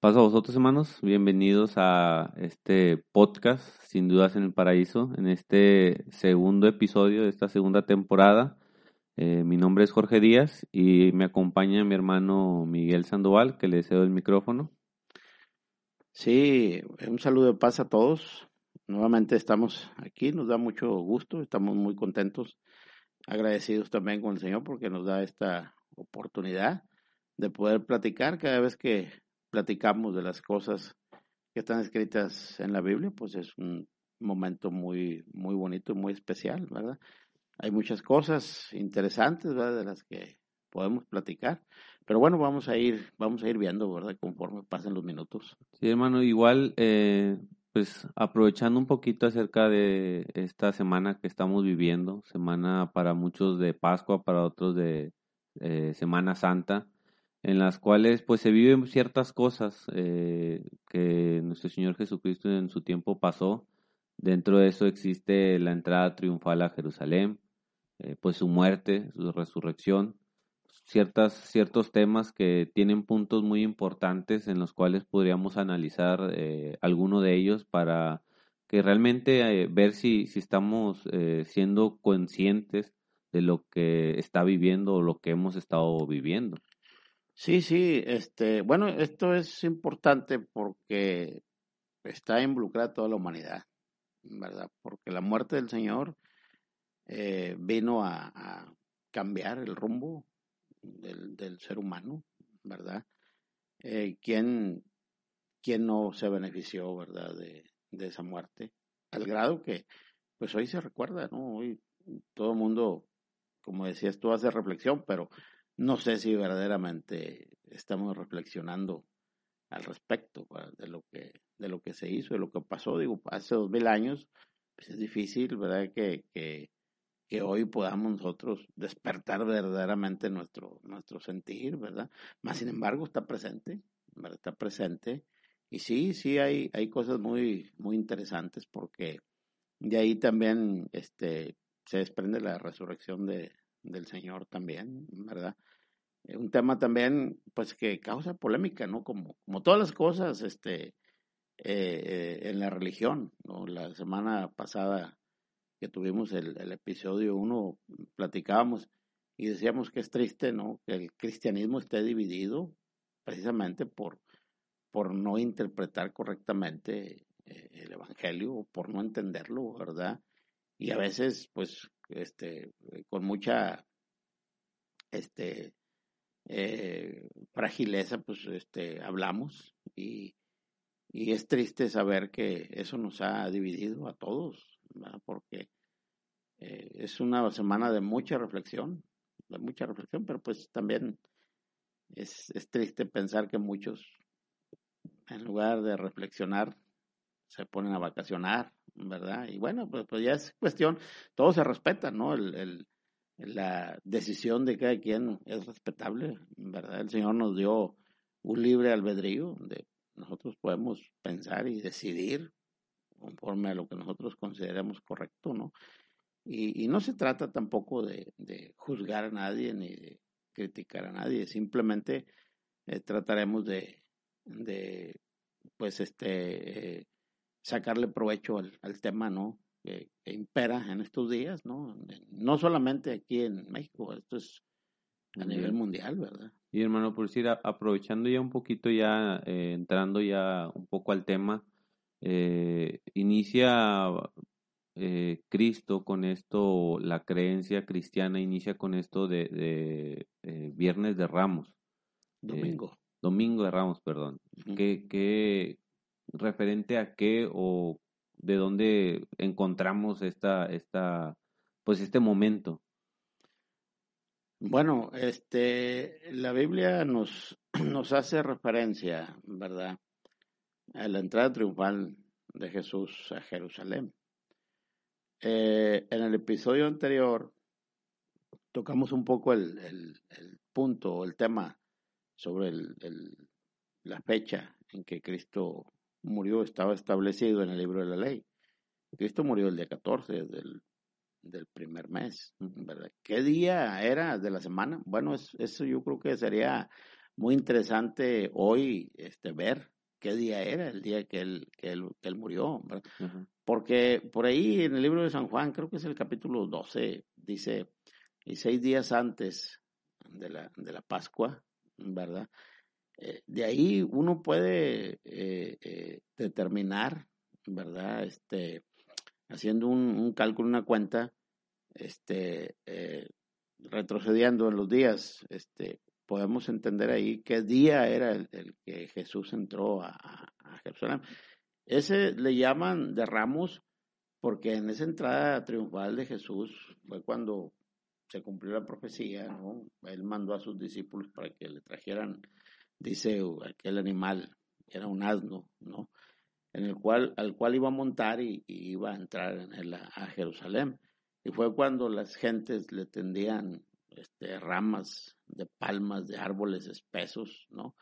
Paso a vosotros, hermanos. Bienvenidos a este podcast, Sin Dudas en el Paraíso, en este segundo episodio de esta segunda temporada. Eh, mi nombre es Jorge Díaz y me acompaña mi hermano Miguel Sandoval, que le cedo el micrófono. Sí, un saludo de paz a todos. Nuevamente estamos aquí, nos da mucho gusto, estamos muy contentos, agradecidos también con el Señor porque nos da esta oportunidad de poder platicar cada vez que platicamos de las cosas que están escritas en la Biblia, pues es un momento muy, muy bonito y muy especial, ¿verdad? Hay muchas cosas interesantes, ¿verdad? De las que podemos platicar. Pero bueno, vamos a ir, vamos a ir viendo, ¿verdad? Conforme pasen los minutos. Sí, hermano, igual, eh, pues aprovechando un poquito acerca de esta semana que estamos viviendo, semana para muchos de Pascua, para otros de eh, Semana Santa en las cuales pues se viven ciertas cosas eh, que nuestro Señor Jesucristo en su tiempo pasó. Dentro de eso existe la entrada triunfal a Jerusalén, eh, pues su muerte, su resurrección, ciertas, ciertos temas que tienen puntos muy importantes en los cuales podríamos analizar eh, alguno de ellos para que realmente ver si, si estamos siendo conscientes de lo que está viviendo o lo que hemos estado viviendo. Sí, sí, este, bueno, esto es importante porque está involucrada toda la humanidad, ¿verdad? Porque la muerte del Señor eh, vino a, cambiar el rumbo del, ser humano, ¿verdad? Eh, ¿quién, no se benefició, ¿verdad? De, de esa muerte, al grado que, pues hoy se recuerda, ¿no? Hoy todo el mundo, como decías tú, hace reflexión, pero no sé si verdaderamente estamos reflexionando al respecto de lo que de lo que se hizo, de lo que pasó. Digo, hace dos mil años, pues es difícil, ¿verdad? Que, que, que hoy podamos nosotros despertar verdaderamente nuestro, nuestro sentir, ¿verdad? Más sin embargo, está presente, ¿verdad? Está presente. Y sí, sí hay, hay cosas muy, muy interesantes porque de ahí también este, se desprende la resurrección de, del Señor también, ¿verdad? Un tema también, pues, que causa polémica, ¿no? Como, como todas las cosas, este, eh, en la religión, ¿no? La semana pasada que tuvimos el, episodio uno, platicábamos y decíamos que es triste, ¿no? Que el cristianismo esté dividido precisamente por, por no interpretar correctamente eh, el evangelio, por no entenderlo, ¿verdad? Y a veces, pues, este, con mucha, este, eh, fragileza, pues, este, hablamos y, es triste saber que eso nos ha dividido a todos, porque eh, es una semana de mucha reflexión, de mucha reflexión, pero pues también es, es triste pensar que muchos, en lugar de reflexionar, se ponen a vacacionar, ¿verdad? Y bueno, pues, pues ya es cuestión, todo se respeta, ¿no? El, el, la decisión de cada quien es respetable, ¿verdad? El Señor nos dio un libre albedrío donde nosotros podemos pensar y decidir conforme a lo que nosotros consideramos correcto, ¿no? Y, y no se trata tampoco de, juzgar a nadie ni de criticar a nadie, simplemente eh, trataremos de, de, pues, este, eh, sacarle provecho al, al tema, ¿no? Que, impera en estos días, ¿no? No solamente aquí en México, esto es a nivel mundial, ¿verdad? Y hermano, por decir, aprovechando ya un poquito, ya eh, entrando ya un poco al tema, eh, inicia eh, Cristo con esto, la creencia cristiana inicia con esto de, de Viernes de Ramos. Domingo. Domingo de Ramos, perdón. ¿Qué, qué, referente a qué o de dónde encontramos esta, esta, pues este momento? Bueno, este, la Biblia nos, nos hace referencia, ¿verdad? A la entrada triunfal de Jesús a Jerusalén. Eh, en el episodio anterior tocamos un poco el, el, el punto, el tema sobre el, la fecha en que Cristo murió, estaba establecido en el libro de la ley. Cristo murió el día 14 del, del primer mes, ¿verdad? ¿Qué día era de la semana? Bueno, eso yo creo que sería muy interesante hoy este, ver qué día era el día que él, que él, que él murió. Porque por ahí en el libro de San Juan, creo que es el capítulo 12, dice, y seis días antes de la, de la Pascua, ¿verdad? Eh, de ahí uno puede eh, eh, determinar, ¿verdad? Este, haciendo un, cálculo, una cuenta, este, retrocediendo en los días, este, podemos entender ahí qué día era el, que Jesús entró a, a, Jerusalén. Ese le llaman de Ramos porque en esa entrada triunfal de Jesús fue cuando se cumplió la profecía, ¿no? Él mandó a sus discípulos para que le trajeran, dice, aquel animal, era un asno, ¿no? En el cual, al cual iba a montar y, iba a entrar en él a, Jerusalén. Y fue cuando las gentes le tendían este, ramas de palmas, de árboles espesos, ¿no?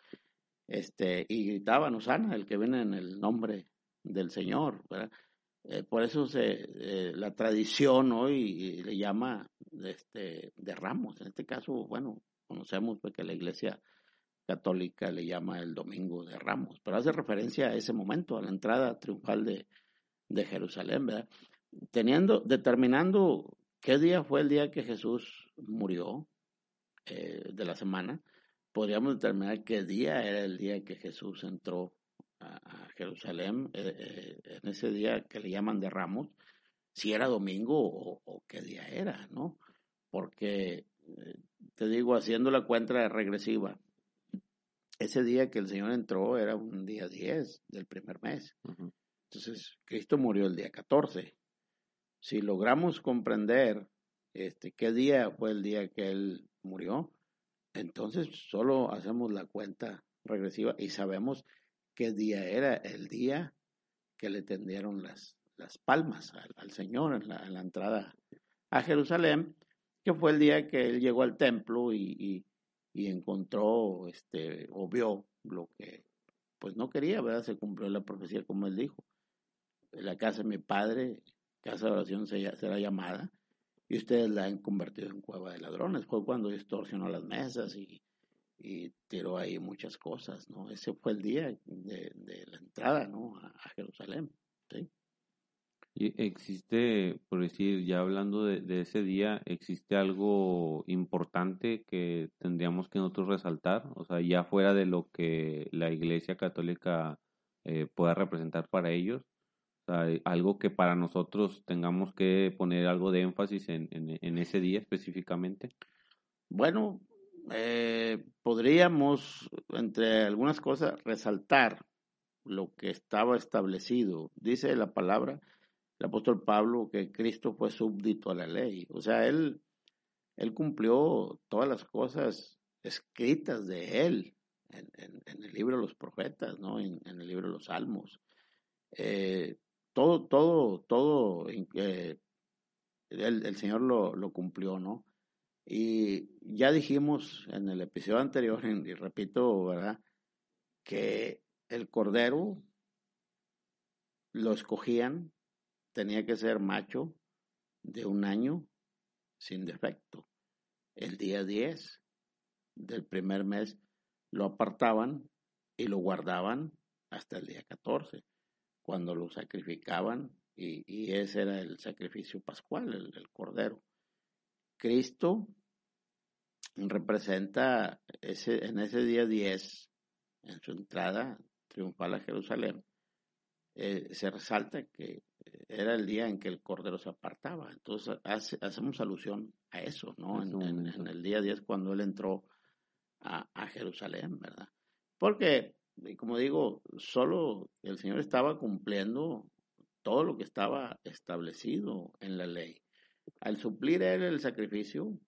Este, y gritaban, Osana, el que viene en el nombre del Señor, ¿verdad? Eh, por eso se, eh, la tradición hoy le llama este, de ramos. En este caso, bueno, conocemos pues, que la iglesia católica le llama el domingo de ramos, pero hace referencia a ese momento, a la entrada triunfal de, de Jerusalén, ¿verdad? Teniendo, determinando qué día fue el día que Jesús murió eh, de la semana, podríamos determinar qué día era el día que Jesús entró a, Jerusalén, eh, eh, en ese día que le llaman de Ramos, si era domingo o, qué día era, ¿no? Porque, te digo, haciendo la cuenta regresiva, ese día que el Señor entró era un día 10 del primer mes. Entonces, Cristo murió el día 14. Si logramos comprender este, qué día fue el día que Él murió, entonces solo hacemos la cuenta regresiva y sabemos qué día era el día que le tendieron las, las palmas al, Señor en la, la, entrada a Jerusalén, que fue el día que él llegó al templo y, y, encontró este, o vio lo que pues no quería, ¿verdad? Se cumplió la profecía como él dijo. La casa de mi padre, casa de oración será llamada, y ustedes la han convertido en cueva de ladrones. Fue cuando distorsionó las mesas y, y tiró ahí muchas cosas, ¿no? Ese fue el día de, la entrada, ¿no? A, Jerusalén, ¿sí? Y existe, por decir, ya hablando de, ese día, ¿existe algo importante que tendríamos que nosotros resaltar? O sea, ya fuera de lo que la Iglesia Católica eh, pueda representar para ellos. O sea, algo que para nosotros tengamos que poner algo de énfasis en, en ese día específicamente. Bueno, eh, podríamos, entre algunas cosas, resaltar lo que estaba establecido. Dice la palabra, el apóstol Pablo, que Cristo fue súbdito a la ley. O sea, él, él cumplió todas las cosas escritas de él en, el libro de los profetas, ¿no? En, el libro de los salmos. Eh, todo, todo, todo, eh, el, el, Señor lo, lo cumplió, ¿no? Y ya dijimos en el episodio anterior, y repito, ¿verdad? Que el cordero lo escogían, tenía que ser macho de un año sin defecto. El día 10 del primer mes lo apartaban y lo guardaban hasta el día 14, cuando lo sacrificaban, y, ese era el sacrificio pascual, el cordero. Cristo representa ese, en ese día 10, en su entrada triunfal a Jerusalén, eh, se resalta que era el día en que el Cordero se apartaba. Entonces hacemos alusión a eso, ¿no? En, el día 10 cuando él entró a, a, Jerusalén, ¿verdad? Porque, como digo, solo el Señor estaba cumpliendo todo lo que estaba establecido en la ley. Al suplir él el sacrificio,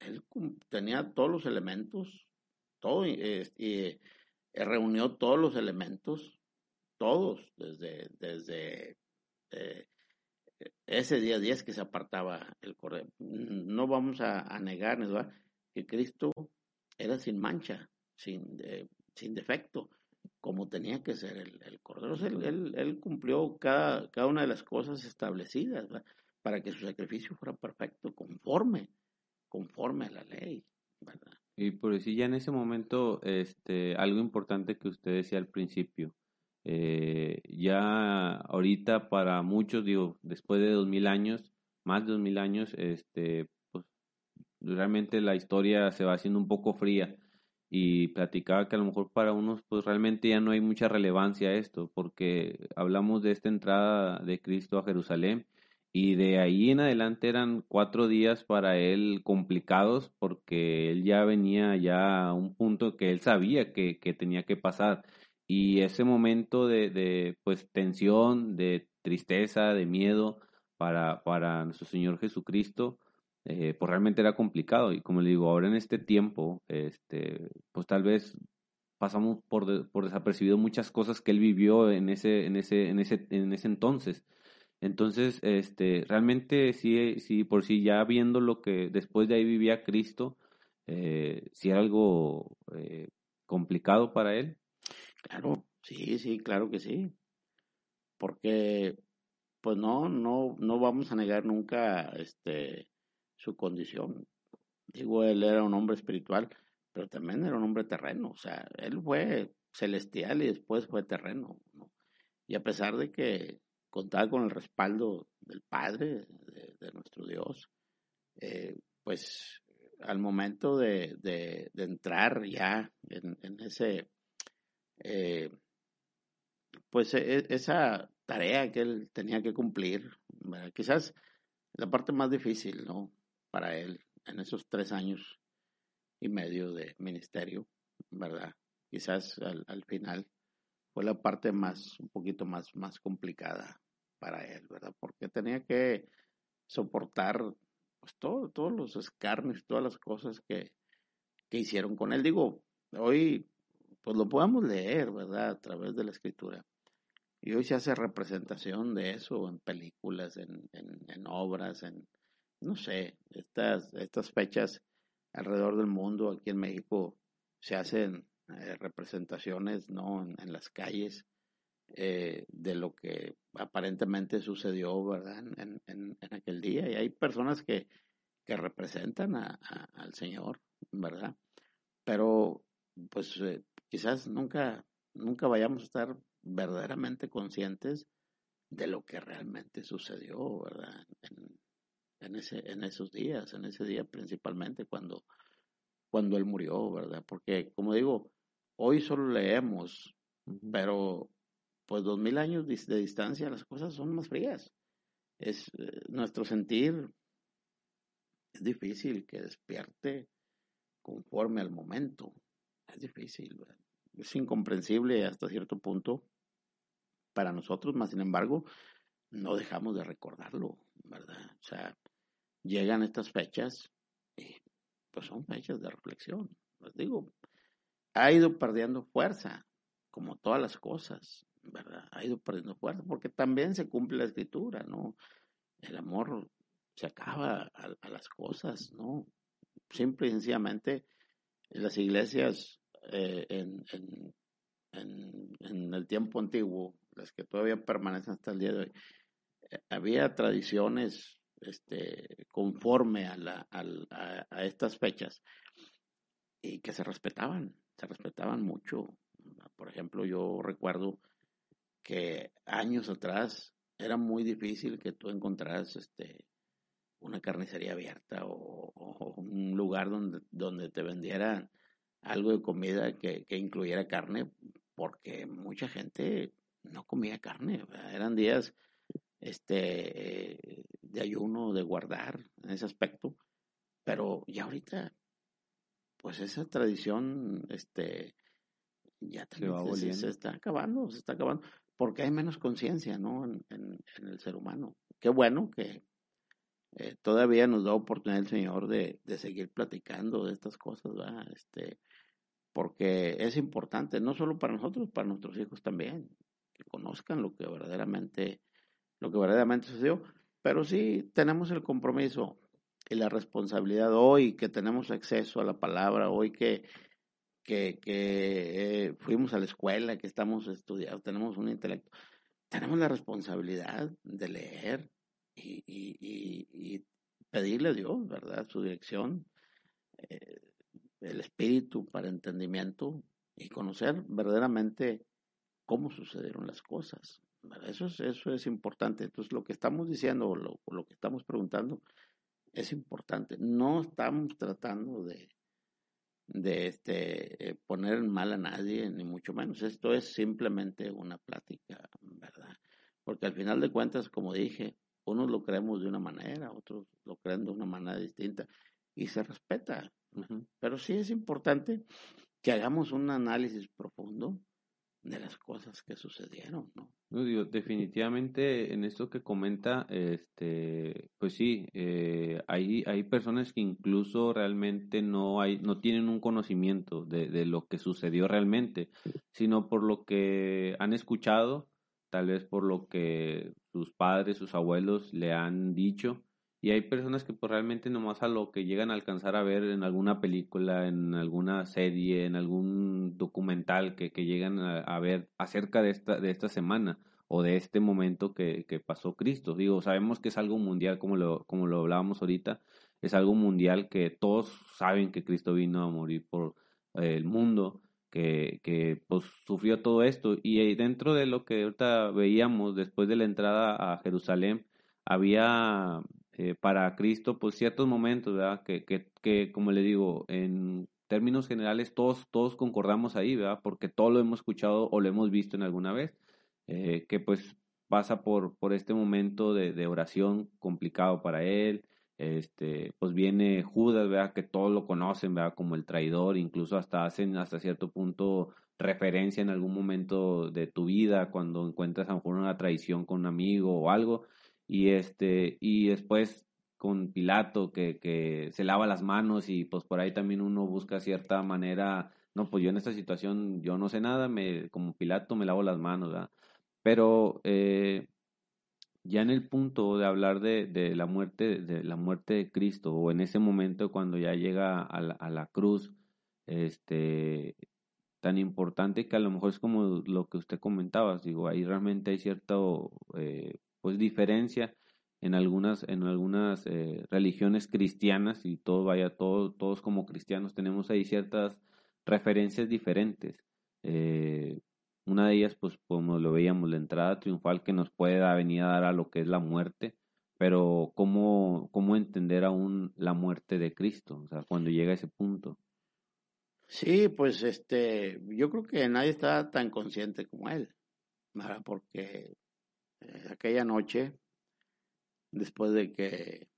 él tenía todos los elementos, todo, y, eh, reunió todos los elementos, todos, desde, desde eh, ese día 10 que se apartaba el cordero. No vamos a, negar que Cristo era sin mancha, sin, sin defecto, como tenía que ser el, el cordero. Él, él, cumplió cada, cada una de las cosas establecidas para que su sacrificio fuera perfecto, conforme conforme a la ley. Y por decir ya en ese momento, este, algo importante que usted decía al principio, eh, ya ahorita para muchos, digo, después de dos mil años, más de dos mil años, este, pues realmente la historia se va haciendo un poco fría y platicaba que a lo mejor para unos pues realmente ya no hay mucha relevancia a esto, porque hablamos de esta entrada de Cristo a Jerusalén y de ahí en adelante eran cuatro días para él complicados porque él ya venía ya a un punto que él sabía que, que tenía que pasar. Y ese momento de, de, pues tensión, de tristeza, de miedo para, para nuestro Señor Jesucristo, eh, pues realmente era complicado. Y como le digo, ahora en este tiempo, este, pues tal vez pasamos por, por desapercibido muchas cosas que él vivió en ese, en ese, en ese, en ese entonces. Entonces, este, realmente sí, sí, por sí ya viendo lo que después de ahí vivía Cristo, eh, sí era algo eh, complicado para él. Claro, sí, sí, claro que sí. Porque, pues no, no, no vamos a negar nunca este, su condición. Digo, él era un hombre espiritual, pero también era un hombre terreno. O sea, él fue celestial y después fue terreno. ¿no? Y a pesar de que contar con el respaldo del Padre, de, nuestro Dios, eh, pues al momento de, de, entrar ya en, ese, eh, pues e, esa tarea que él tenía que cumplir, quizás la parte más difícil, ¿no? Para él en esos tres años y medio de ministerio, ¿verdad? Quizás al, al final fue la parte más, un poquito más, más complicada para él, ¿verdad? Porque tenía que soportar pues todo, todos los escarnios, todas las cosas que, que hicieron con él. Digo, hoy pues lo podemos leer, ¿verdad? A través de la escritura. Y hoy se hace representación de eso en películas, en, en, obras, en, no sé, estas, estas fechas alrededor del mundo, aquí en México, se hacen eh, representaciones, ¿no? En, las calles eh, de lo que aparentemente sucedió, ¿verdad? En, en, en, aquel día. Y hay personas que, que representan a, al Señor, ¿verdad? Pero, pues, eh, quizás nunca, nunca vayamos a estar verdaderamente conscientes de lo que realmente sucedió, ¿verdad? En, en, ese, en esos días, en ese día principalmente cuando, cuando él murió, ¿verdad? Porque, como digo, hoy solo leemos, pero pues dos mil años de distancia las cosas son más frías. Es eh, nuestro sentir es difícil que despierte conforme al momento. Es difícil, es incomprensible hasta cierto punto para nosotros, más sin embargo, no dejamos de recordarlo, ¿verdad? O sea, llegan estas fechas y pues son fechas de reflexión. Les digo, ha ido perdiendo fuerza, como todas las cosas, ¿verdad? Ha ido perdiendo fuerza, porque también se cumple la escritura, ¿no? El amor se acaba a, las cosas, ¿no? Simple y sencillamente, las iglesias eh, en, en, en, el tiempo antiguo, las que todavía permanecen hasta el día de hoy, eh, había tradiciones este, conforme a, la, a, a estas fechas y que se respetaban, se respetaban mucho. Por ejemplo, yo recuerdo que años atrás era muy difícil que tú encontraras este, una carnicería abierta o, un lugar donde, donde te vendieran algo de comida que, que, incluyera carne, porque mucha gente no comía carne. Eran días este, de ayuno, de guardar en ese aspecto. Pero ya ahorita, pues esa tradición este, ya se, se, está acabando, se está acabando porque hay menos conciencia, ¿no? En, en, el ser humano. Qué bueno que eh, todavía nos da oportunidad el Señor de, de seguir platicando de estas cosas, ¿verdad? Este, porque es importante, no solo para nosotros, para nuestros hijos también, que conozcan lo que verdaderamente, lo que verdaderamente sucedió. Pero sí tenemos el compromiso y la responsabilidad hoy que tenemos acceso a la palabra, hoy que que, que eh, fuimos a la escuela, que estamos estudiando, tenemos un intelecto, tenemos la responsabilidad de leer y, y, y, pedirle a Dios, ¿verdad? Su dirección. Eh, el espíritu para entendimiento y conocer verdaderamente cómo sucedieron las cosas. Eso es, eso es importante. Entonces, lo que estamos diciendo o lo, lo que estamos preguntando es importante. No estamos tratando de, de este, eh, poner mal a nadie, ni mucho menos. Esto es simplemente una plática, ¿verdad? Porque al final de cuentas, como dije, unos lo creemos de una manera, otros lo creen de una manera distinta y se respeta. Pero sí es importante que hagamos un análisis profundo de las cosas que sucedieron, ¿no? definitivamente en esto que comenta, este, pues sí, eh, hay, hay personas que incluso realmente no hay, no tienen un conocimiento de, de lo que sucedió realmente, sino por lo que han escuchado, tal vez por lo que sus padres, sus abuelos le han dicho, y hay personas que pues, realmente nomás a lo que llegan a alcanzar a ver en alguna película, en alguna serie, en algún documental que, que llegan a, ver acerca de esta, de esta semana o de este momento que, que, pasó Cristo. Digo, sabemos que es algo mundial, como lo, como lo hablábamos ahorita, es algo mundial que todos saben que Cristo vino a morir por el mundo, que, que pues sufrió todo esto. Y dentro de lo que ahorita veíamos después de la entrada a Jerusalén, había eh, para Cristo, pues ciertos momentos, ¿verdad? Que, que, que, como le digo, en términos generales todos, todos concordamos ahí, ¿verdad? Porque todo lo hemos escuchado o lo hemos visto en alguna vez, eh, que pues pasa por, por este momento de, de, oración complicado para él, este, pues viene Judas, ¿verdad? Que todos lo conocen, ¿verdad? Como el traidor, incluso hasta hacen hasta cierto punto referencia en algún momento de tu vida cuando encuentras a lo mejor una traición con un amigo o algo, y este y después con Pilato que, que se lava las manos y pues por ahí también uno busca cierta manera, no, pues yo en esta situación yo no sé nada, me, como Pilato me lavo las manos, ¿verdad? Pero eh, ya en el punto de hablar de, de, la muerte, de la muerte de Cristo, o en ese momento cuando ya llega a la, a la cruz, este tan importante que a lo mejor es como lo que usted comentaba, digo, ahí realmente hay cierto eh, pues diferencia en algunas en algunas eh, religiones cristianas y todo vaya todos como cristianos tenemos ahí ciertas referencias diferentes. Eh, una de ellas pues como lo veíamos la entrada triunfal que nos puede venir a dar a lo que es la muerte pero cómo cómo entender aún la muerte de Cristo o sea cuando llega a ese punto. Sí pues este yo creo que nadie está tan consciente como él porque eh, aquella noche, después de que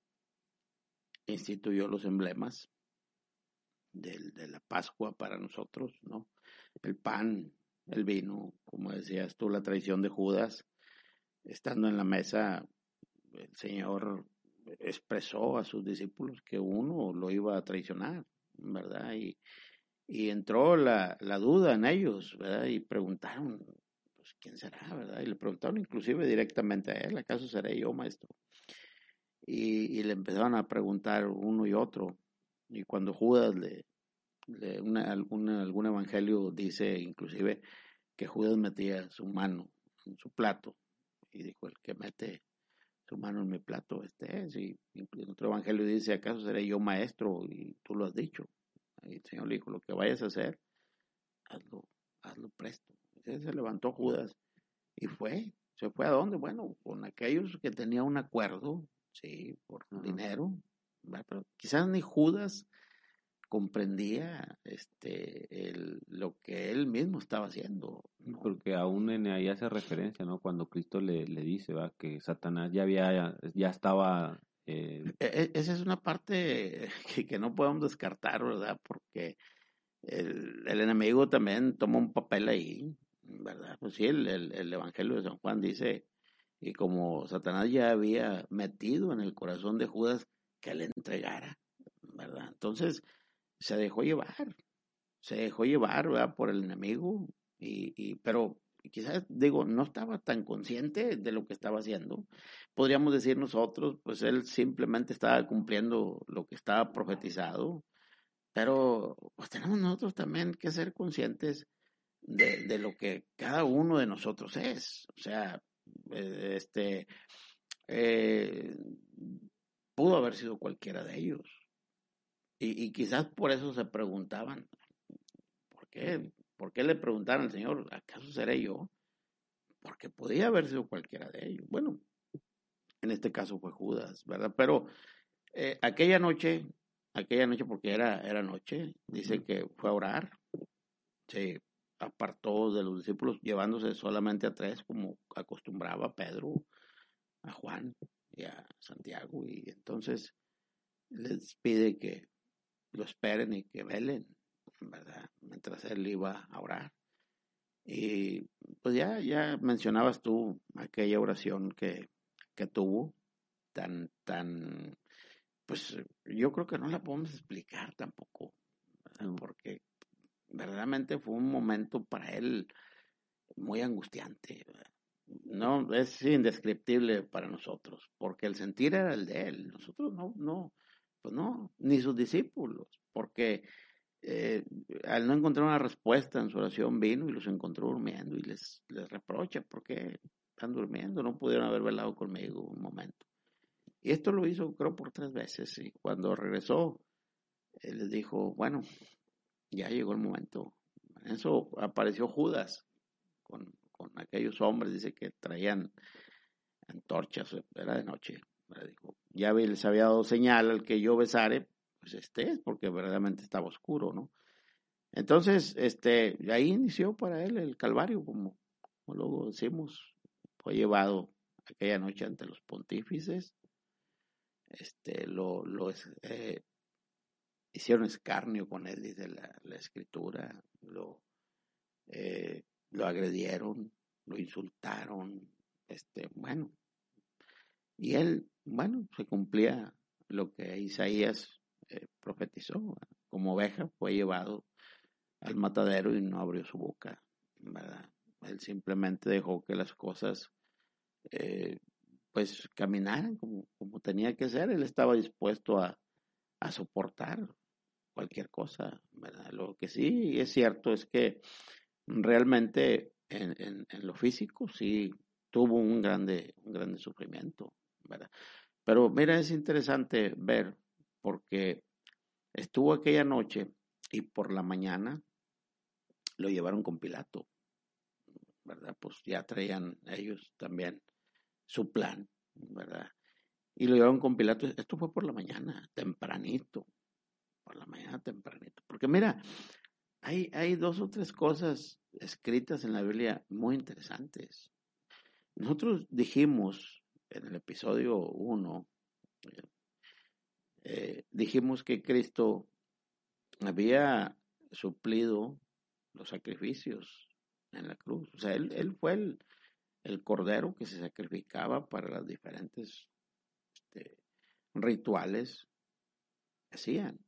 instituyó los emblemas de, de la Pascua para nosotros, ¿no? El pan, el vino, como decías tú, la traición de Judas, estando en la mesa, el Señor expresó a sus discípulos que uno lo iba a traicionar, ¿verdad? Y, y entró la, la duda en ellos, ¿verdad? Y preguntaron, ¿quién será, verdad? Y le preguntaron inclusive directamente a él, ¿acaso seré yo, maestro? Y, le empezaron a preguntar uno y otro. Y cuando Judas le, algún evangelio dice inclusive que Judas metía su mano en su plato y dijo, el que mete su mano en mi plato, este es. Y en otro evangelio dice, ¿acaso seré yo maestro? Y tú lo has dicho. Y el Señor le dijo, lo que vayas a hacer, hazlo, hazlo presto se levantó Judas y fue. ¿Se fue a dónde? Bueno, con aquellos que tenían un acuerdo, sí, por dinero, pero quizás ni Judas comprendía este el, lo que él mismo estaba haciendo. Porque aún en ahí hace referencia, ¿no? Cuando Cristo le, le dice, ¿va? Que Satanás ya había, ya estaba... Eh... E, e, esa es una parte que, que, no podemos descartar, ¿verdad? Porque el, el enemigo también toma un papel ahí. ¿Verdad? Pues sí, el, el, Evangelio de San Juan dice, y como Satanás ya había metido en el corazón de Judas que le entregara, ¿verdad? Entonces se dejó llevar, se dejó llevar, ¿verdad? Por el enemigo, y, y pero quizás, digo, no estaba tan consciente de lo que estaba haciendo. Podríamos decir nosotros, pues él simplemente estaba cumpliendo lo que estaba profetizado, pero pues tenemos nosotros también que ser conscientes de, de, lo que cada uno de nosotros es. O sea, eh, este eh, pudo haber sido cualquiera de ellos. Y, y quizás por eso se preguntaban, ¿por qué? ¿Por qué le preguntaron al Señor, ¿acaso seré yo? Porque podía haber sido cualquiera de ellos. Bueno, en este caso fue Judas, ¿verdad? Pero eh, aquella noche, aquella noche porque era, era noche, dice que fue a orar, se apartó de los discípulos llevándose solamente a tres como acostumbraba Pedro, a Juan y a Santiago y entonces les pide que lo esperen y que velen, ¿verdad? Mientras él iba a orar. Y pues ya, ya mencionabas tú aquella oración que, que tuvo, tan, tan, pues yo creo que no la podemos explicar tampoco, porque verdaderamente fue un momento para él muy angustiante. No, es indescriptible para nosotros, porque el sentir era el de él. Nosotros no, no, pues no, ni sus discípulos, porque eh, al no encontrar una respuesta en su oración vino y los encontró durmiendo y les, les reprocha porque están durmiendo, no pudieron haber velado conmigo un momento. Y esto lo hizo creo por tres veces y cuando regresó, él les dijo, bueno, ya llegó el momento. En eso apareció Judas con, aquellos hombres, dice que traían antorchas, era de noche. Ya les había dado señal al que yo besare, pues este es, porque verdaderamente estaba oscuro, ¿no? Entonces, este, ahí inició para él el Calvario, como, como luego decimos, fue llevado aquella noche ante los pontífices, este, lo, lo eh, hicieron escarnio con él, dice la, escritura, lo, eh, lo agredieron, lo insultaron, este, bueno, y él, bueno, se cumplía lo que Isaías eh, profetizó, como oveja fue llevado al matadero y no abrió su boca, ¿verdad? Él simplemente dejó que las cosas eh, pues caminaran como, como tenía que ser, él estaba dispuesto a, a soportar cualquier cosa, ¿verdad? Lo que sí es cierto es que realmente en, en, lo físico sí tuvo un grande, un grande sufrimiento, ¿verdad? Pero mira, es interesante ver, porque estuvo aquella noche y por la mañana lo llevaron con Pilato, ¿verdad? Pues ya traían ellos también su plan, ¿verdad? Y lo llevaron con Pilato, esto fue por la mañana, tempranito, por la mañana tempranito. Porque mira, hay, hay dos o tres cosas escritas en la Biblia muy interesantes. Nosotros dijimos en el episodio 1, eh, dijimos que Cristo había suplido los sacrificios en la cruz. O sea, él, él fue el, el, cordero que se sacrificaba para las diferentes este, rituales que hacían.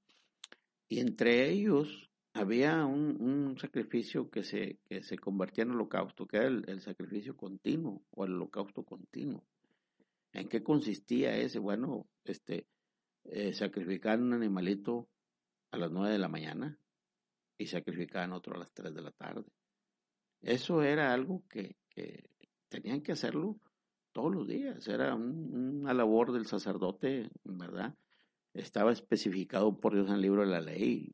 Y entre ellos había un, un sacrificio que se, que se convertía en holocausto, que era el, sacrificio continuo o el holocausto continuo. ¿En qué consistía ese? Bueno, este, eh, sacrificar un animalito a las nueve de la mañana y sacrificaban otro a las tres de la tarde. Eso era algo que, que tenían que hacerlo todos los días. Era una labor del sacerdote, ¿verdad? Estaba especificado por Dios en el libro de la ley,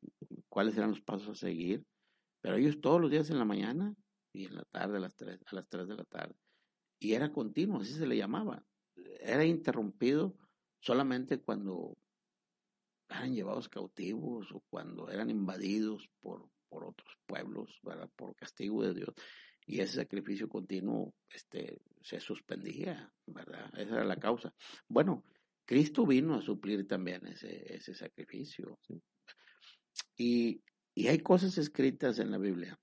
cuáles eran los pasos a seguir, pero ellos todos los días en la mañana y en la tarde a las 3, a las 3 de la tarde. Y era continuo, así se le llamaba. Era interrumpido solamente cuando eran llevados cautivos o cuando eran invadidos por, por otros pueblos, ¿verdad? por castigo de Dios. Y ese sacrificio continuo este, se suspendía, ¿verdad? Esa era la causa. Bueno, Cristo vino a suplir también ese, ese sacrificio. Y, y, hay cosas escritas en la Biblia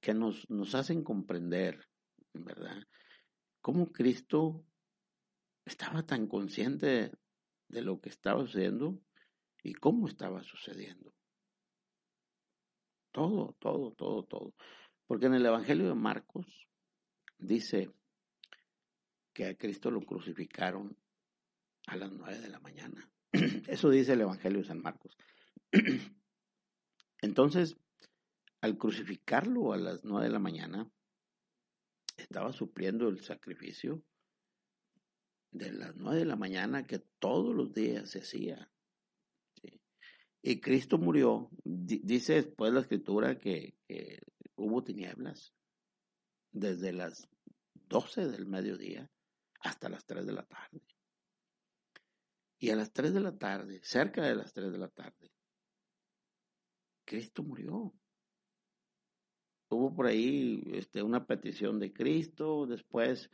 que nos, nos hacen comprender, ¿verdad? Cómo Cristo estaba tan consciente de lo que estaba sucediendo y cómo estaba sucediendo. Todo, todo, todo, todo. Porque en el Evangelio de Marcos dice que a Cristo lo crucificaron a las nueve de la mañana. Eso dice el Evangelio de San Marcos. Entonces, al crucificarlo a las nueve de la mañana, estaba supliendo el sacrificio de las nueve de la mañana que todos los días se hacía. Y Cristo murió, dice después la escritura que, que hubo tinieblas desde las 12 del mediodía hasta las 3 de la tarde. Y a las 3 de la tarde, cerca de las 3 de la tarde, Cristo murió. Hubo por ahí este, una petición de Cristo, después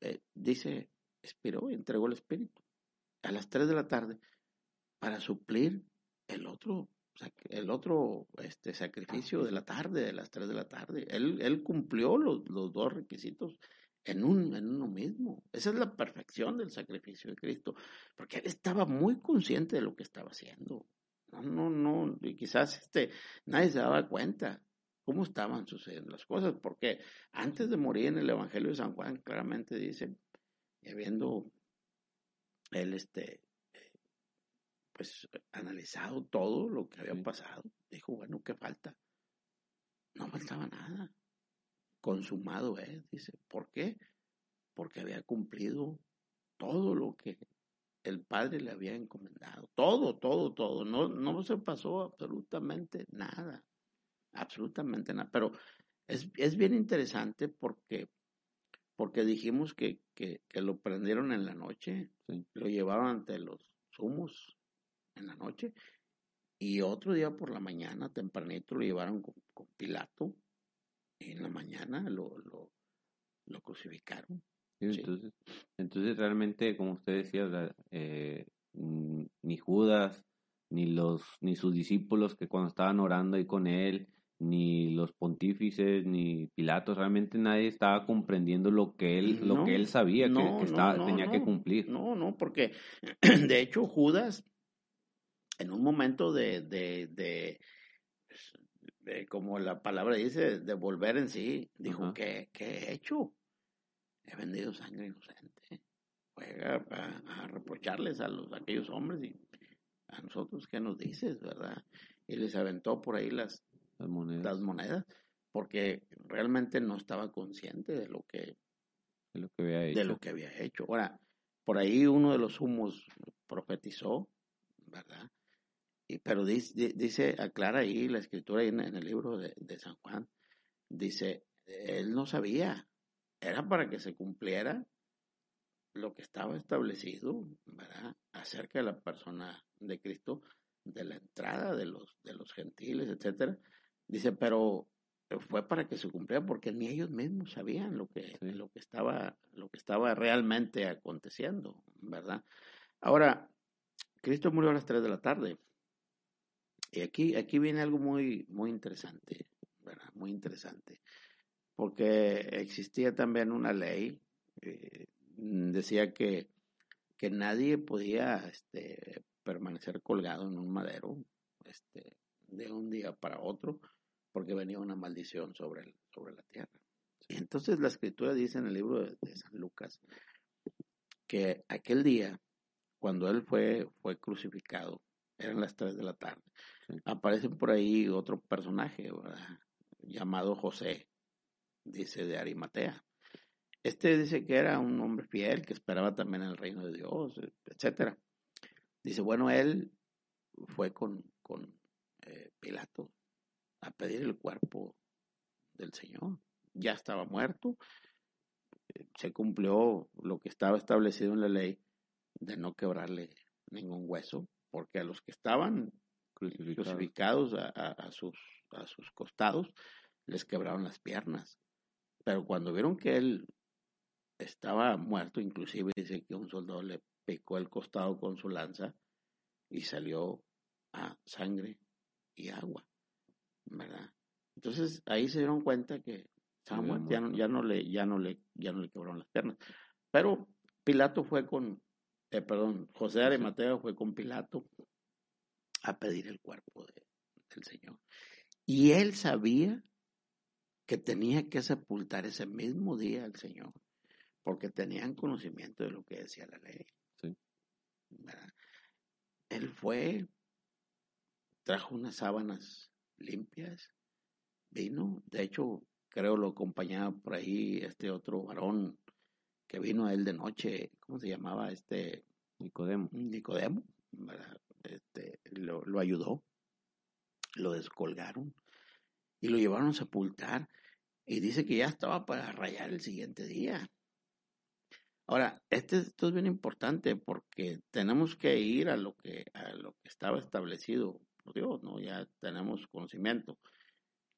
eh, dice, expiró y entregó el Espíritu. A las 3 de la tarde, para suplir el otro, el otro este, sacrificio de la tarde, de las 3 de la tarde. Él, él cumplió los, los dos requisitos en, un, en uno mismo. Esa es la perfección del sacrificio de Cristo, porque él estaba muy consciente de lo que estaba haciendo. No, no, no, y quizás este, nadie se daba cuenta cómo estaban sucediendo las cosas, porque antes de morir en el Evangelio de San Juan claramente dice, habiendo él este, pues analizado todo lo que había pasado, dijo, bueno, ¿qué falta? No faltaba nada consumado es, dice. ¿Por qué? Porque había cumplido todo lo que el Padre le había encomendado. Todo, todo, todo. No, no se pasó absolutamente nada. Absolutamente nada. Pero es, es bien interesante porque, porque dijimos que, que, lo prendieron en la noche, lo llevaron ante los sumos en la noche, y otro día por la mañana, tempranito, lo llevaron con Pilato en la mañana lo, lo, lo crucificaron. entonces, entonces, realmente, como usted decía, eh, ni Judas, ni los, ni sus discípulos que cuando estaban orando ahí con él, ni los pontífices, ni Pilatos, realmente nadie estaba comprendiendo lo que él, lo que él sabía que, estaba, tenía que cumplir. No, no, porque de hecho Judas, en un momento de, de, de como la palabra dice, de volver en sí, dijo, ¿qué, he hecho? He vendido sangre inocente. Juega a, reprocharles a, los, aquellos hombres y a nosotros, ¿qué nos dices, verdad? Y les aventó por ahí las, las, monedas. porque realmente no estaba consciente de lo que, de lo que había hecho. De lo que había hecho. Ahora, por ahí uno de los humos profetizó, ¿verdad? Pero dice, dice, aclara ahí la escritura en, el libro de, San Juan, dice, él no sabía, era para que se cumpliera lo que estaba establecido, ¿verdad? Acerca de la persona de Cristo, de la entrada de los, de los gentiles, etcétera. Dice, pero fue para que se cumpliera porque ni ellos mismos sabían lo que, lo que estaba, lo que estaba realmente aconteciendo, ¿verdad? Ahora, Cristo murió a las 3 de la tarde. Y aquí, aquí viene algo muy, muy interesante, ¿verdad? Muy interesante. Porque existía también una ley, eh, decía que, que nadie podía este, permanecer colgado en un madero este, de un día para otro, porque venía una maldición sobre, el, sobre la tierra. Y entonces la escritura dice en el libro de, de San Lucas que aquel día, cuando él fue, fue crucificado, eran las 3 de la tarde. Aparece por ahí otro personaje llamado José, dice de Arimatea. Este dice que era un hombre fiel, que esperaba también el reino de Dios, etcétera. Dice, bueno, él fue con, con eh, Pilato a pedir el cuerpo del Señor. Ya estaba muerto, se cumplió lo que estaba establecido en la ley de no quebrarle ningún hueso porque a los que estaban crucificados a, sus, a sus costados les quebraron las piernas. Pero cuando vieron que él estaba muerto, inclusive dice que un soldado le picó el costado con su lanza y salió a sangre y agua, ¿verdad? Entonces ahí se dieron cuenta que muerto, ya no, ya no le, ya no le, ya no le quebraron las piernas. Pero Pilato fue con eh, perdón, José de Arimatea fue con Pilato a pedir el cuerpo del Señor. Y él sabía que tenía que sepultar ese mismo día al Señor, porque tenían conocimiento de lo que decía la ley. Él fue, trajo unas sábanas limpias, vino, de hecho, creo lo acompañaba por ahí este otro varón que vino a él de noche, ¿cómo se llamaba? Este Nicodemo. Nicodemo, este, lo, lo ayudó, lo descolgaron y lo llevaron a sepultar y dice que ya estaba para rayar el siguiente día. Ahora, este, esto es bien importante porque tenemos que ir a lo que, a lo que estaba establecido por Dios, ¿no? Ya tenemos conocimiento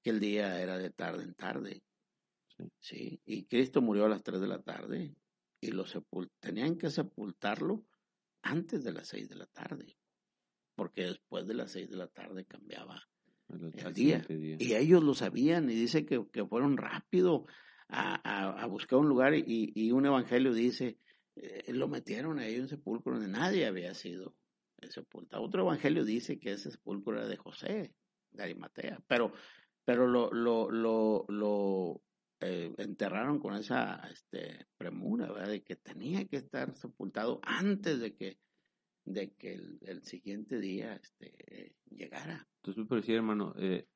que el día era de tarde en tarde. Sí. Y Cristo murió a las 3 de la tarde y lo tenían que sepultarlo antes de las 6 de la tarde, porque después de las 6 de la tarde cambiaba el día. Y ellos lo sabían y dice que, fueron rápido a, buscar un lugar y, un evangelio dice, eh, lo metieron ahí en un sepulcro donde nadie había sido sepultado. Otro evangelio dice que ese sepulcro era de José, de Arimatea, pero, pero lo, lo, lo, lo eh, enterraron con esa este, premura. De que tenía que estar sepultado antes de que de que el, siguiente día este, llegara. Entonces, por decir, hermano, eh,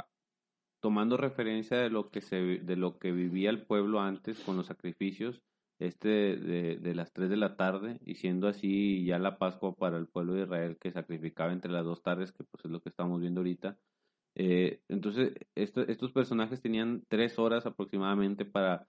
tomando referencia de lo que se de lo que vivía el pueblo antes con los sacrificios, este de, de, las 3 de la tarde, y siendo así ya la Pascua para el pueblo de Israel que sacrificaba entre las dos tardes, que pues es lo que estamos viendo ahorita. Eh, entonces, estos personajes tenían tres horas aproximadamente para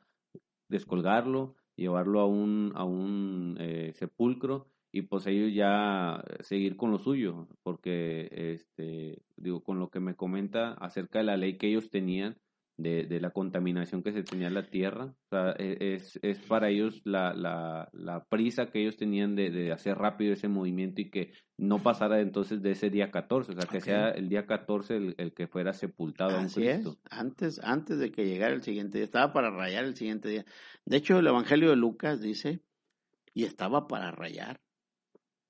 descolgarlo, llevarlo a un, a un eh, sepulcro y pues ellos ya seguir con lo suyo, porque este digo con lo que me comenta acerca de la ley que ellos tenían de, de la contaminación que se tenía en la tierra, o sea, e, es, es para ellos la, la, la prisa que ellos tenían de, de, hacer rápido ese movimiento y que no pasara entonces de ese día 14, o sea, que sea el día 14 el, el que fuera sepultado Así Cristo. Es. Antes, antes de que llegara el siguiente día, estaba para rayar el siguiente día. De hecho, el Evangelio de Lucas dice, y estaba para rayar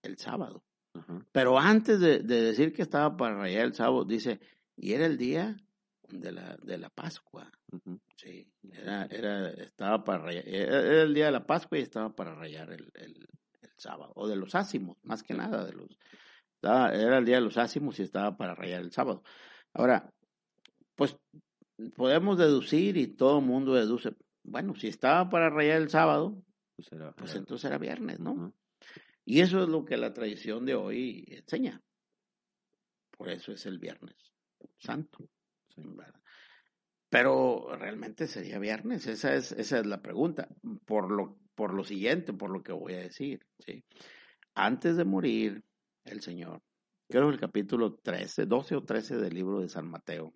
el sábado. Pero antes de, decir que estaba para rayar el sábado, dice, y era el día de la, de la Pascua. Sí, era, era, estaba para rayar, era el día de la Pascua y estaba para rayar el, el, sábado, o de los ácimos, más que nada, de los, era el día de los ácimos y estaba para rayar el sábado. Ahora, pues podemos deducir y todo el mundo deduce, bueno, si estaba para rayar el sábado, pues, pues entonces era viernes, ¿no? Y eso es lo que la tradición de hoy enseña. Por eso es el viernes santo. Pero realmente sería viernes, esa es, esa es la pregunta. Por lo, por lo siguiente, por lo que voy a decir. Antes de morir, el Señor, creo el capítulo 13, 12 o 13 del libro de San Mateo,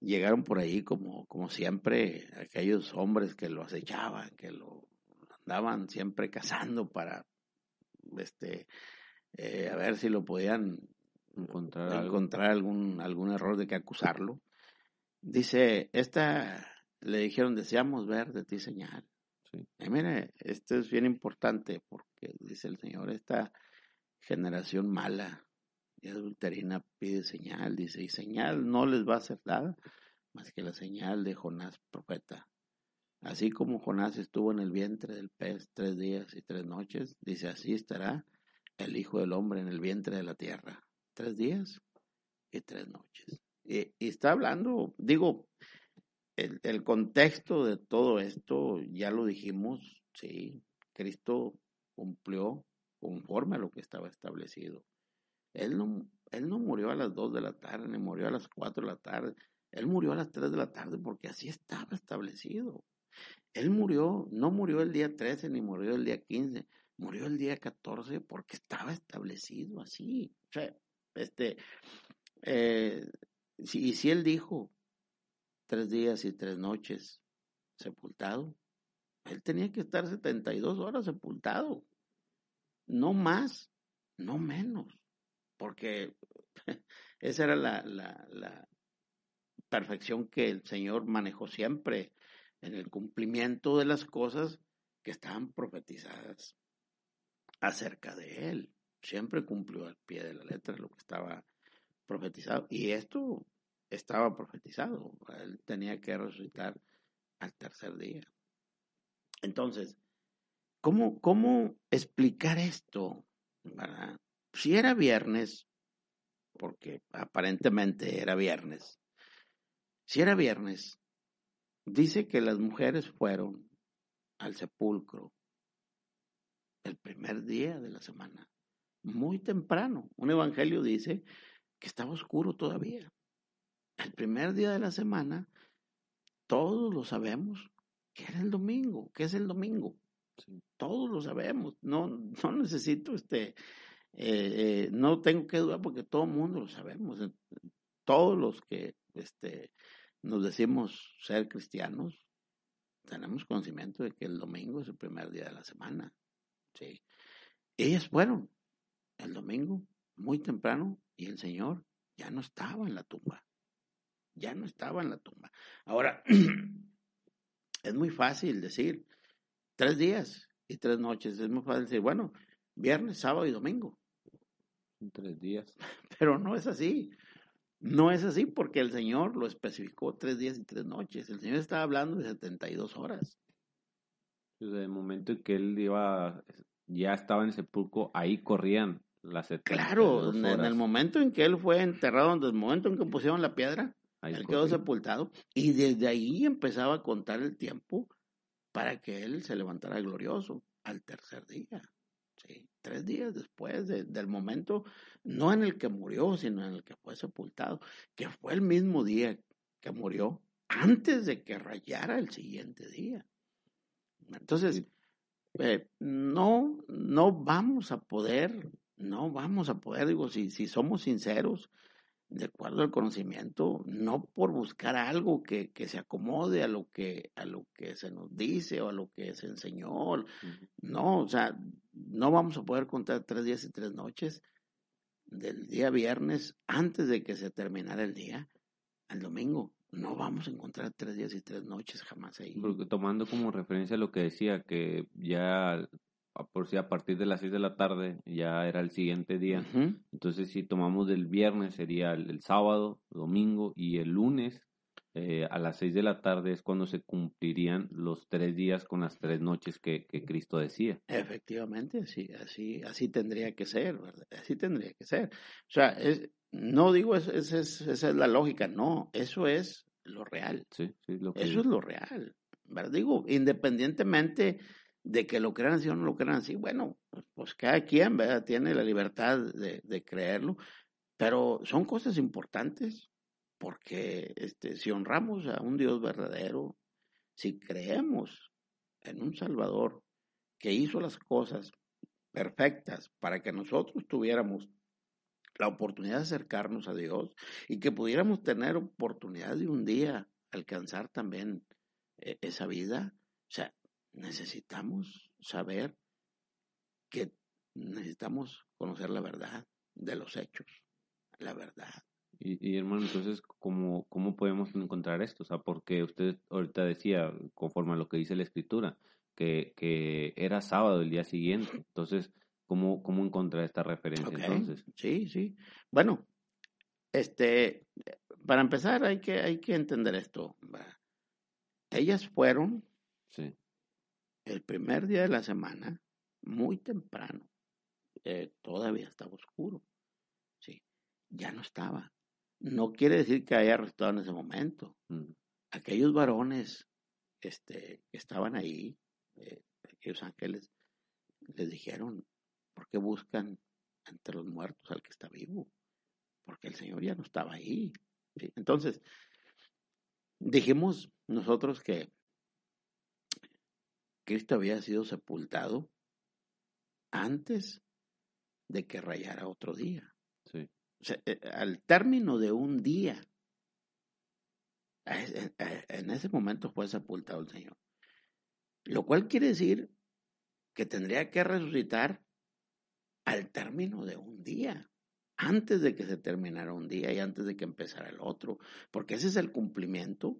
llegaron por ahí como, como siempre aquellos hombres que lo acechaban, que lo andaban siempre cazando para este eh, a ver si lo podían encontrar, encontrar algún algún error de que acusarlo. Dice, esta le dijeron, deseamos ver de ti señal. Y mire, esto es bien importante porque dice el Señor, esta generación mala y adulterina pide señal, dice, y señal no les va a hacer nada más que la señal de Jonás profeta. Así como Jonás estuvo en el vientre del pez tres días y tres noches, dice así estará el Hijo del Hombre en el vientre de la tierra. Tres días y tres noches. Y, está hablando, digo, el, el, contexto de todo esto, ya lo dijimos, sí, Cristo cumplió conforme a lo que estaba establecido. Él no, él no murió a las dos de la tarde, ni murió a las cuatro de la tarde, él murió a las tres de la tarde porque así estaba establecido. Él murió, no murió el día 13 ni murió el día 15, murió el día 14 porque estaba establecido así. O sea, este, eh, y si él dijo tres días y tres noches sepultado, él tenía que estar 72 horas sepultado, no más, no menos, porque esa era la, la, la perfección que el Señor manejó siempre en el cumplimiento de las cosas que estaban profetizadas acerca de él. Siempre cumplió al pie de la letra lo que estaba profetizado. Y esto estaba profetizado. Él tenía que resucitar al tercer día. Entonces, ¿cómo, cómo explicar esto? Si era viernes, porque aparentemente era viernes, si era viernes, Dice que las mujeres fueron al sepulcro el primer día de la semana. Muy temprano. Un evangelio dice que estaba oscuro todavía. El primer día de la semana, todos lo sabemos, que era el domingo. ¿Qué es el domingo? Todos lo sabemos. No, no necesito este, eh, eh, no tengo que dudar porque todo el mundo lo sabemos. Todos los que este, nos decimos ser cristianos, tenemos conocimiento de que el domingo es el primer día de la semana. ¿sí? Ellas fueron el domingo muy temprano y el Señor ya no estaba en la tumba. Ya no estaba en la tumba. Ahora, es muy fácil decir tres días y tres noches. Es muy fácil decir, bueno, viernes, sábado y domingo. Tres días. Pero no es así. No es así porque el Señor lo especificó tres días y tres noches. El Señor estaba hablando de 72 horas. Desde el momento en que él iba, ya estaba en el sepulcro, ahí corrían las 72 Claro, en el momento en que él fue enterrado, en el momento en que pusieron la piedra, él quedó sepultado y desde ahí empezaba a contar el tiempo para que él se levantara glorioso al tercer día. ¿sí? Tres días después del momento, no en el que murió, sino en el que fue sepultado, que fue el mismo día que murió, antes de que rayara el siguiente día. Entonces, eh, no, no vamos a poder, no vamos a poder, digo, si, si somos sinceros, de acuerdo al conocimiento, no por buscar algo que, que, se acomode a lo que, a lo que se nos dice o a lo que se enseñó. No, o sea, no vamos a poder contar tres días y tres noches del día viernes antes de que se terminara el día al domingo. No vamos a encontrar tres días y tres noches jamás ahí. Porque tomando como referencia lo que decía, que ya por si a partir de las 6 de la tarde ya era el siguiente día. Entonces, si tomamos del viernes sería el, sábado, domingo y el lunes eh, a las 6 de la tarde es cuando se cumplirían los tres días con las tres noches que, que Cristo decía. Efectivamente, sí, así, así tendría que ser, ¿verdad? Así tendría que ser. O sea, es, no digo es, esa es la lógica, no, eso es lo real. Sí, sí, lo que eso es lo real. ¿verdad? Digo, independientemente de que lo crean así o no lo crean así, bueno, pues, pues cada quien ¿verdad? tiene la libertad de, de, creerlo, pero son cosas importantes porque este, si honramos a un Dios verdadero, si creemos en un Salvador que hizo las cosas perfectas para que nosotros tuviéramos la oportunidad de acercarnos a Dios y que pudiéramos tener oportunidad de un día alcanzar también eh, esa vida, o sea, necesitamos saber que necesitamos conocer la verdad de los hechos, la verdad. Y, hermano, entonces, ¿cómo, ¿cómo podemos encontrar esto? O sea, porque usted ahorita decía, conforme a lo que dice la escritura, que, que era sábado el día siguiente. Entonces, ¿cómo, cómo encontrar esta referencia entonces? Sí, sí. Bueno, este, para empezar hay que, hay que entender esto. Ellas fueron sí el primer día de la semana, muy temprano, eh, todavía estaba oscuro. Sí, ya no estaba. No quiere decir que haya arrestado en ese momento. Mm. Aquellos varones este, que estaban ahí, eh, aquellos ángeles, les dijeron, ¿por qué buscan entre los muertos al que está vivo? Porque el Señor ya no estaba ahí. Entonces, dijimos nosotros que Cristo había sido sepultado antes de que rayara otro día. Sí. Eh, al término de un día, en ese momento fue sepultado el Señor. Lo cual quiere decir que tendría que resucitar al término de un día, antes de que se terminara un día y antes de que empezara el otro, porque ese es el cumplimiento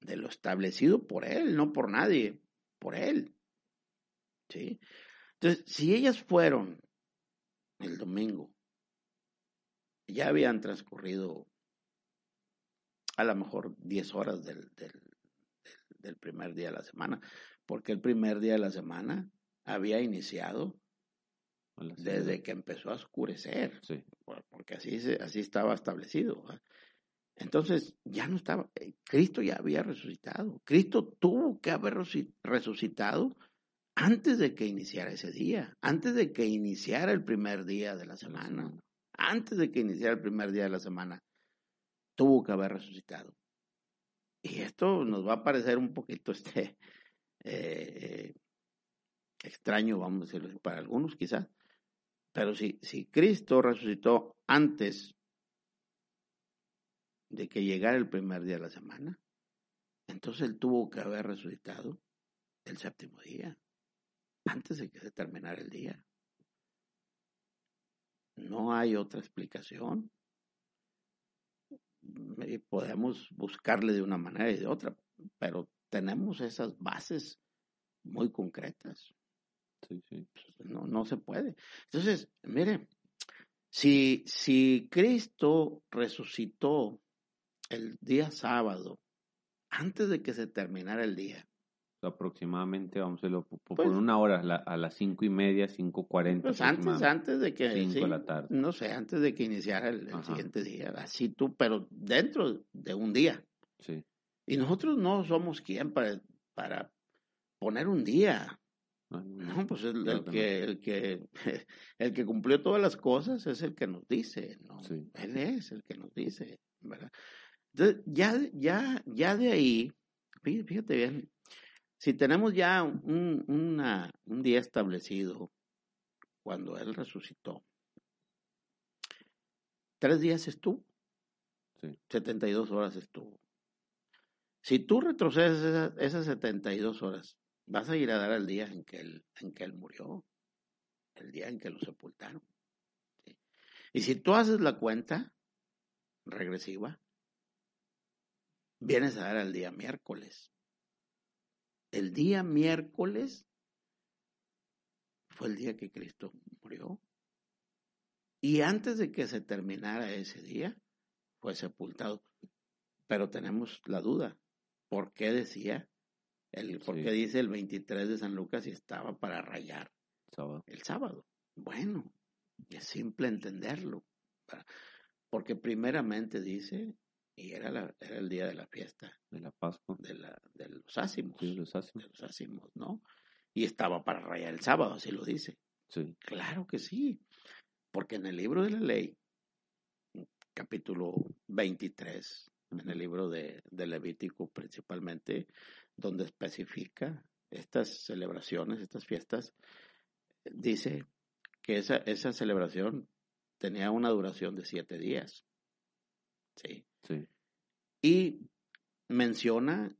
de lo establecido por Él, no por nadie por él. ¿Sí? Entonces, si ellas fueron el domingo, ya habían transcurrido a lo mejor 10 horas del, del, del, primer día de la semana, porque el primer día de la semana había iniciado desde que empezó a oscurecer, sí. porque así, así estaba establecido. Entonces ya no estaba, eh, Cristo ya había resucitado. Cristo tuvo que haber resucitado antes de que iniciara ese día, antes de que iniciara el primer día de la semana, antes de que iniciara el primer día de la semana, tuvo que haber resucitado. Y esto nos va a parecer un poquito este, eh, extraño, vamos a decirlo, para algunos quizás. Pero si, si Cristo resucitó antes de que llegara el primer día de la semana, entonces él tuvo que haber resucitado el séptimo día, antes de que se terminara el día. No hay otra explicación. Podemos buscarle de una manera y de otra, pero tenemos esas bases muy concretas. Sí, sí. No, no se puede. Entonces, mire, si, si Cristo resucitó el día sábado, antes de que se terminara el día. Aproximadamente, vamos a por, pues una hora, a las cinco y media, cinco cuarenta. Pues antes, antes de que... Cinco de la tarde. No sé, antes de que iniciara el, siguiente día. Así tú, pero dentro de un día. Sí. Y nosotros no somos quien para, para poner un día. No, pues el, que, el, que, el que cumplió todas las cosas es el que nos dice, ¿no? Él es el que nos dice, ¿verdad? Entonces, ya, ya, ya de ahí, fíjate bien, si tenemos ya un, una, un día establecido cuando Él resucitó, tres días estuvo, sí. 72 horas estuvo. Si tú retrocedes esas, esas 72 horas, vas a ir a dar al día en que él, en que él murió, el día en que lo sepultaron. Y si tú haces la cuenta regresiva, vienes a dar al día miércoles. El día miércoles fue el día que Cristo murió. Y antes de que se terminara ese día, fue sepultado. Pero tenemos la duda. ¿Por qué decía? El, ¿Por qué dice el 23 de San Lucas y estaba para rayar el sábado? Bueno, es simple entenderlo. Porque primeramente dice y era, la, era el día de la fiesta. De la Pascua. De, la, de los ácimos. Sí, los ácimos. De los ácimos, ¿no? Y estaba para rayar el sábado, así lo dice. Sí. Claro que sí. Porque en el libro de la ley, capítulo 23, en el libro de, de Levítico principalmente, donde especifica estas celebraciones, estas fiestas, dice que esa, esa celebración tenía una duración de siete días. ¿sí? Y menciona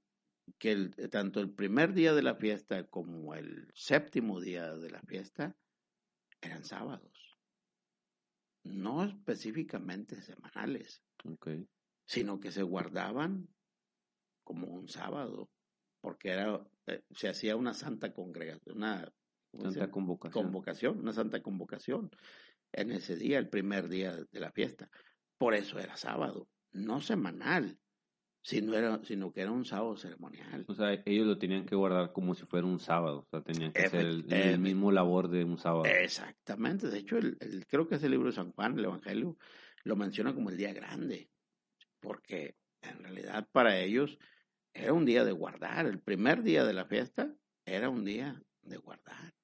que el, tanto el primer día de la fiesta como el séptimo día de la fiesta eran sábados. No específicamente semanales, sino que se guardaban como un sábado, porque era, eh, se hacía una santa congregación, una santa convocación. convocación, una santa convocación en ese día, el primer día de la fiesta. Por eso era sábado, no semanal, sino, era, sino que era un sábado ceremonial. O sea, ellos lo tenían que guardar como si fuera un sábado, o sea, tenían que hacer el, mismo labor de un sábado. Exactamente, de hecho, el, creo que ese libro de San Juan, el Evangelio, lo menciona como el día grande, porque en realidad para ellos era un día de guardar, el primer día de la fiesta era un día de guardar,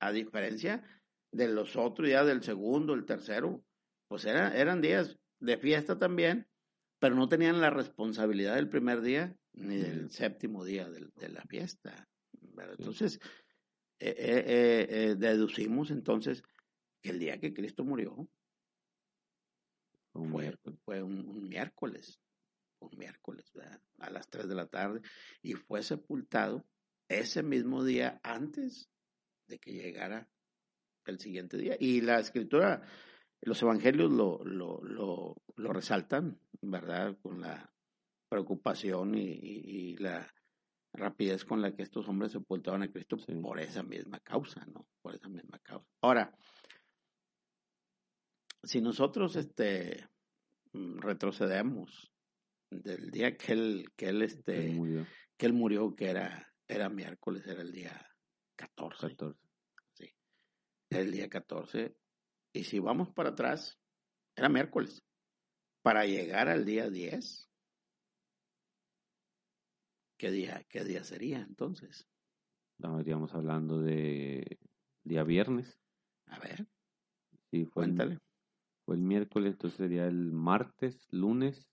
a diferencia de los otros días del segundo, el tercero, pues eran días de fiesta también, pero no tenían la responsabilidad del primer día ni del séptimo día de, la fiesta. Entonces, eh, eh, eh, deducimos entonces que el día que Cristo murió fue, fue un, miércoles, un miércoles, a las 3 de la tarde, y fue sepultado ese mismo día antes de que llegara el siguiente día. Y la escritura los evangelios lo, lo, lo, lo resaltan, ¿verdad? Con la preocupación y, la rapidez con la que estos hombres sepultaban a Cristo por esa misma causa, ¿no? Por esa misma causa. Ahora, si nosotros este retrocedemos del día que él, que él este, murió. que él murió, que era, era miércoles, era el día 14. 14. Sí. El día 14 y si vamos para atrás, era miércoles. Para llegar al día 10, ¿qué día, qué día sería entonces? estaríamos hablando de día viernes. A ver, Sí, fue el, cuéntale. fue el miércoles, entonces sería el martes, lunes,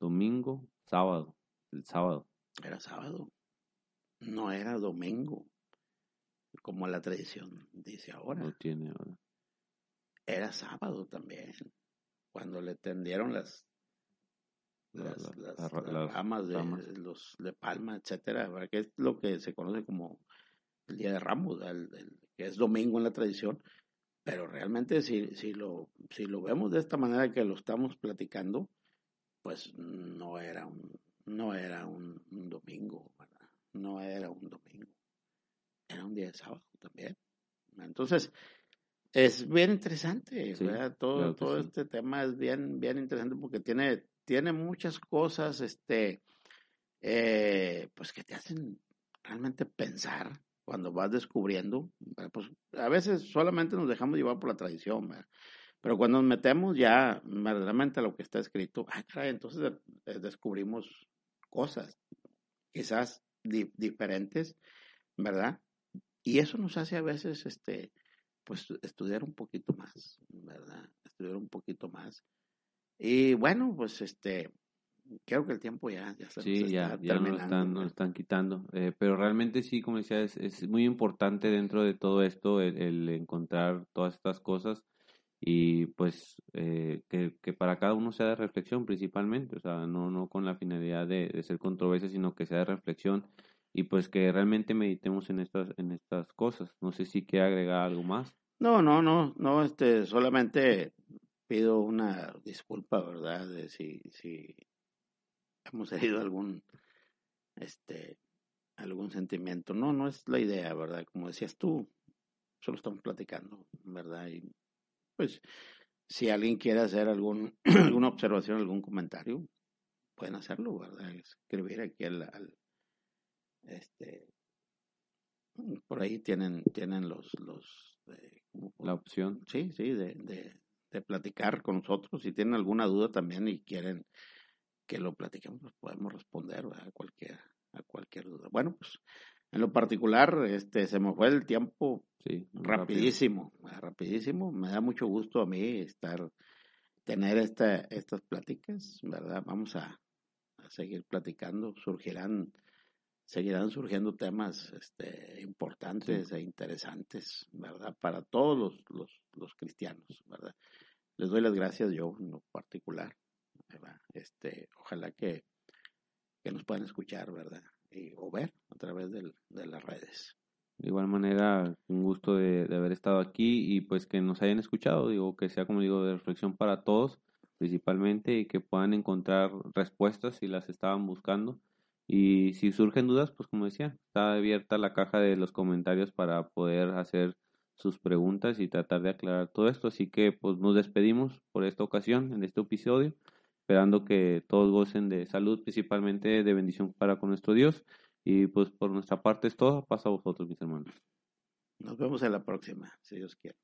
domingo, sábado. El sábado. Era sábado. No era domingo, como la tradición dice ahora. No tiene ahora. Era sábado también, cuando le tendieron las La- las, la- las- la las ramas de ramas. los de palma, etcétera, que es lo que se conoce como el día de Ramos. El- el- que es domingo en la tradición, pero realmente si, si lo si lo vemos de esta manera que lo estamos platicando, pues no era un no era un, un domingo, ¿verdad? no era un domingo, era un día de sábado también. Entonces, es bien interesante, Sí, ¿verdad? Todo, claro todo sí. este tema es bien, bien interesante porque tiene, tiene muchas cosas, este, eh, pues que te hacen realmente pensar cuando vas descubriendo. Pues a veces solamente nos dejamos llevar por la tradición, ¿verdad? pero cuando nos metemos ya verdaderamente a lo que está escrito, ah, caray, entonces eh, descubrimos cosas, quizás di- diferentes, ¿verdad? Y eso nos hace a veces, este, pues estudiar un poquito más, ¿verdad? Estudiar un poquito más. Y bueno, pues este, creo que el tiempo ya, ya se nos Sí, ya, está ya terminando. están, no lo ¿verdad? están quitando. Eh, pero realmente sí, como decía, es, es muy importante dentro de todo esto el, el encontrar todas estas cosas y pues eh, que, que para cada uno sea de reflexión principalmente, o sea, no, no con la finalidad de, de ser controversia, sino que sea de reflexión y pues que realmente meditemos en estas, en estas cosas. No sé si quiere agregar algo más. No, no, no, no, este, solamente pido una disculpa, ¿verdad? De si, si hemos herido algún, este, algún sentimiento. No, no es la idea, ¿verdad? Como decías tú, solo estamos platicando, ¿verdad? Y pues, si alguien quiere hacer algún, alguna observación, algún comentario, pueden hacerlo, ¿verdad? Escribir aquí al, al este, por ahí tienen, tienen los, los, eh, ¿cómo La opción. Sí, sí, de, de, de platicar con nosotros. Si tienen alguna duda también y quieren que lo platiquemos, pues podemos responder ¿verdad? a cualquier, a cualquier duda. Bueno, pues en lo particular, este, se me fue el tiempo Sí, rápido. rapidísimo, ¿verdad? rapidísimo. Me da mucho gusto a mí estar, tener esta, estas pláticas, ¿verdad? Vamos a, a seguir platicando. Surgirán, seguirán surgiendo temas este, importantes e interesantes, ¿verdad? Para todos los, los, los cristianos, ¿verdad? Les doy las gracias yo en lo particular, ¿verdad? Este, ojalá que, que nos puedan escuchar, ¿verdad? Y, o ver a través del, de las redes. De igual manera, un gusto de, de haber estado aquí y pues que nos hayan escuchado, digo, que sea como digo, de reflexión para todos, principalmente, y que puedan encontrar respuestas si las estaban buscando. Y si surgen dudas, pues como decía, está abierta la caja de los comentarios para poder hacer sus preguntas y tratar de aclarar todo esto. Así que pues nos despedimos por esta ocasión, en este episodio, esperando que todos gocen de salud, principalmente de bendición para con nuestro Dios. Y pues por nuestra parte es todo. Pasa a vosotros, mis hermanos. Nos vemos en la próxima, si Dios quiere.